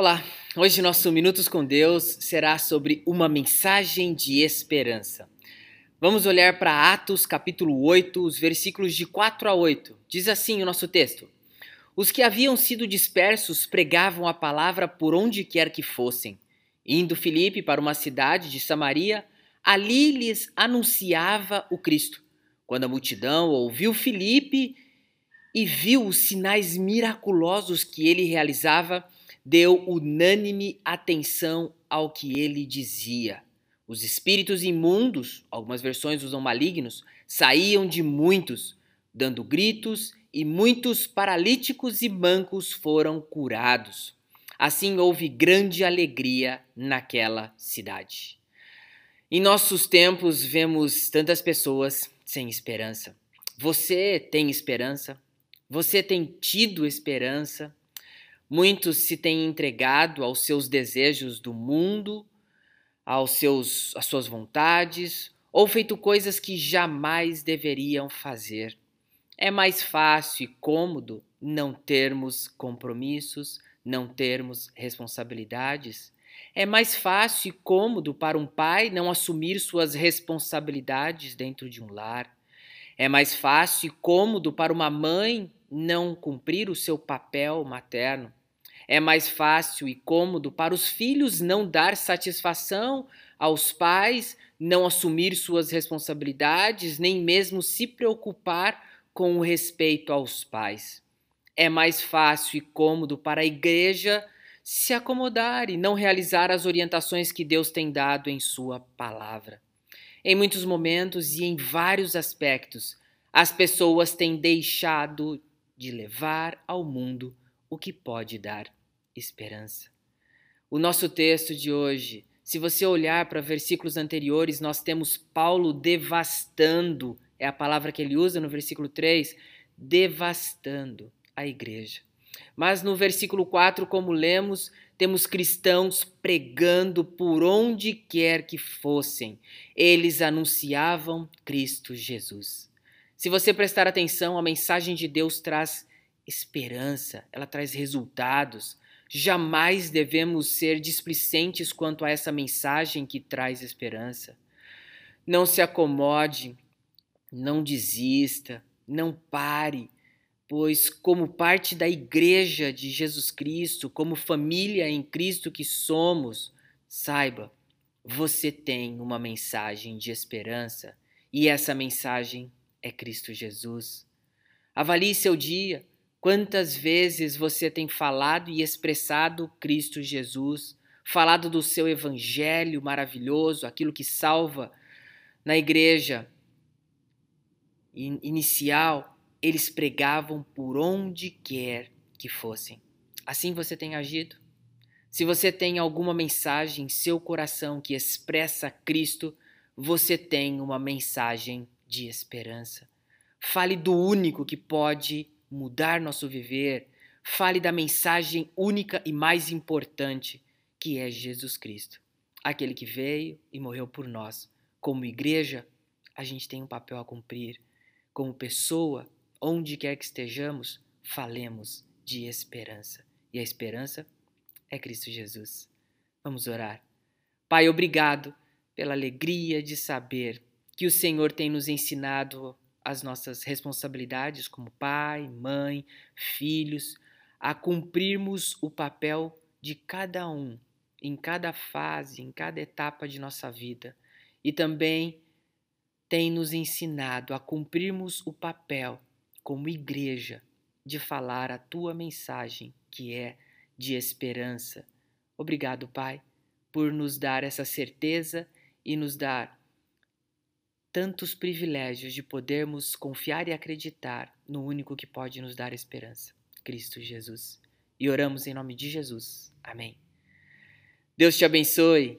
Olá, hoje nosso Minutos com Deus será sobre uma mensagem de esperança. Vamos olhar para Atos capítulo 8, os versículos de 4 a 8. Diz assim o nosso texto: Os que haviam sido dispersos pregavam a palavra por onde quer que fossem. Indo Filipe para uma cidade de Samaria, ali lhes anunciava o Cristo. Quando a multidão ouviu Filipe e viu os sinais miraculosos que ele realizava, deu unânime atenção ao que ele dizia. Os espíritos imundos, algumas versões usam malignos, saíam de muitos, dando gritos, e muitos paralíticos e mancos foram curados. Assim houve grande alegria naquela cidade. Em nossos tempos vemos tantas pessoas sem esperança. Você tem esperança? Você tem tido esperança? Muitos se têm entregado aos seus desejos do mundo, aos seus, às suas vontades, ou feito coisas que jamais deveriam fazer. É mais fácil e cômodo não termos compromissos, não termos responsabilidades. É mais fácil e cômodo para um pai não assumir suas responsabilidades dentro de um lar. É mais fácil e cômodo para uma mãe não cumprir o seu papel materno. É mais fácil e cômodo para os filhos não dar satisfação aos pais, não assumir suas responsabilidades, nem mesmo se preocupar com o respeito aos pais. É mais fácil e cômodo para a igreja se acomodar e não realizar as orientações que Deus tem dado em Sua palavra. Em muitos momentos e em vários aspectos, as pessoas têm deixado de levar ao mundo o que pode dar esperança. O nosso texto de hoje, se você olhar para versículos anteriores, nós temos Paulo devastando, é a palavra que ele usa no versículo 3, devastando a igreja. Mas no versículo 4, como lemos, temos cristãos pregando por onde quer que fossem. Eles anunciavam Cristo Jesus. Se você prestar atenção, a mensagem de Deus traz esperança, ela traz resultados, Jamais devemos ser displicentes quanto a essa mensagem que traz esperança. Não se acomode, não desista, não pare, pois, como parte da Igreja de Jesus Cristo, como família em Cristo que somos, saiba, você tem uma mensagem de esperança e essa mensagem é Cristo Jesus. Avalie seu dia Quantas vezes você tem falado e expressado Cristo Jesus, falado do seu evangelho maravilhoso, aquilo que salva na igreja inicial, eles pregavam por onde quer que fossem. Assim você tem agido? Se você tem alguma mensagem em seu coração que expressa Cristo, você tem uma mensagem de esperança. Fale do único que pode mudar nosso viver, fale da mensagem única e mais importante, que é Jesus Cristo, aquele que veio e morreu por nós. Como igreja, a gente tem um papel a cumprir. Como pessoa, onde quer que estejamos, falemos de esperança. E a esperança é Cristo Jesus. Vamos orar. Pai, obrigado pela alegria de saber que o Senhor tem nos ensinado as nossas responsabilidades como pai, mãe, filhos, a cumprirmos o papel de cada um, em cada fase, em cada etapa de nossa vida. E também tem nos ensinado a cumprirmos o papel como igreja de falar a tua mensagem, que é de esperança. Obrigado, Pai, por nos dar essa certeza e nos dar tantos privilégios de podermos confiar e acreditar no único que pode nos dar esperança, Cristo Jesus. E oramos em nome de Jesus. Amém. Deus te abençoe.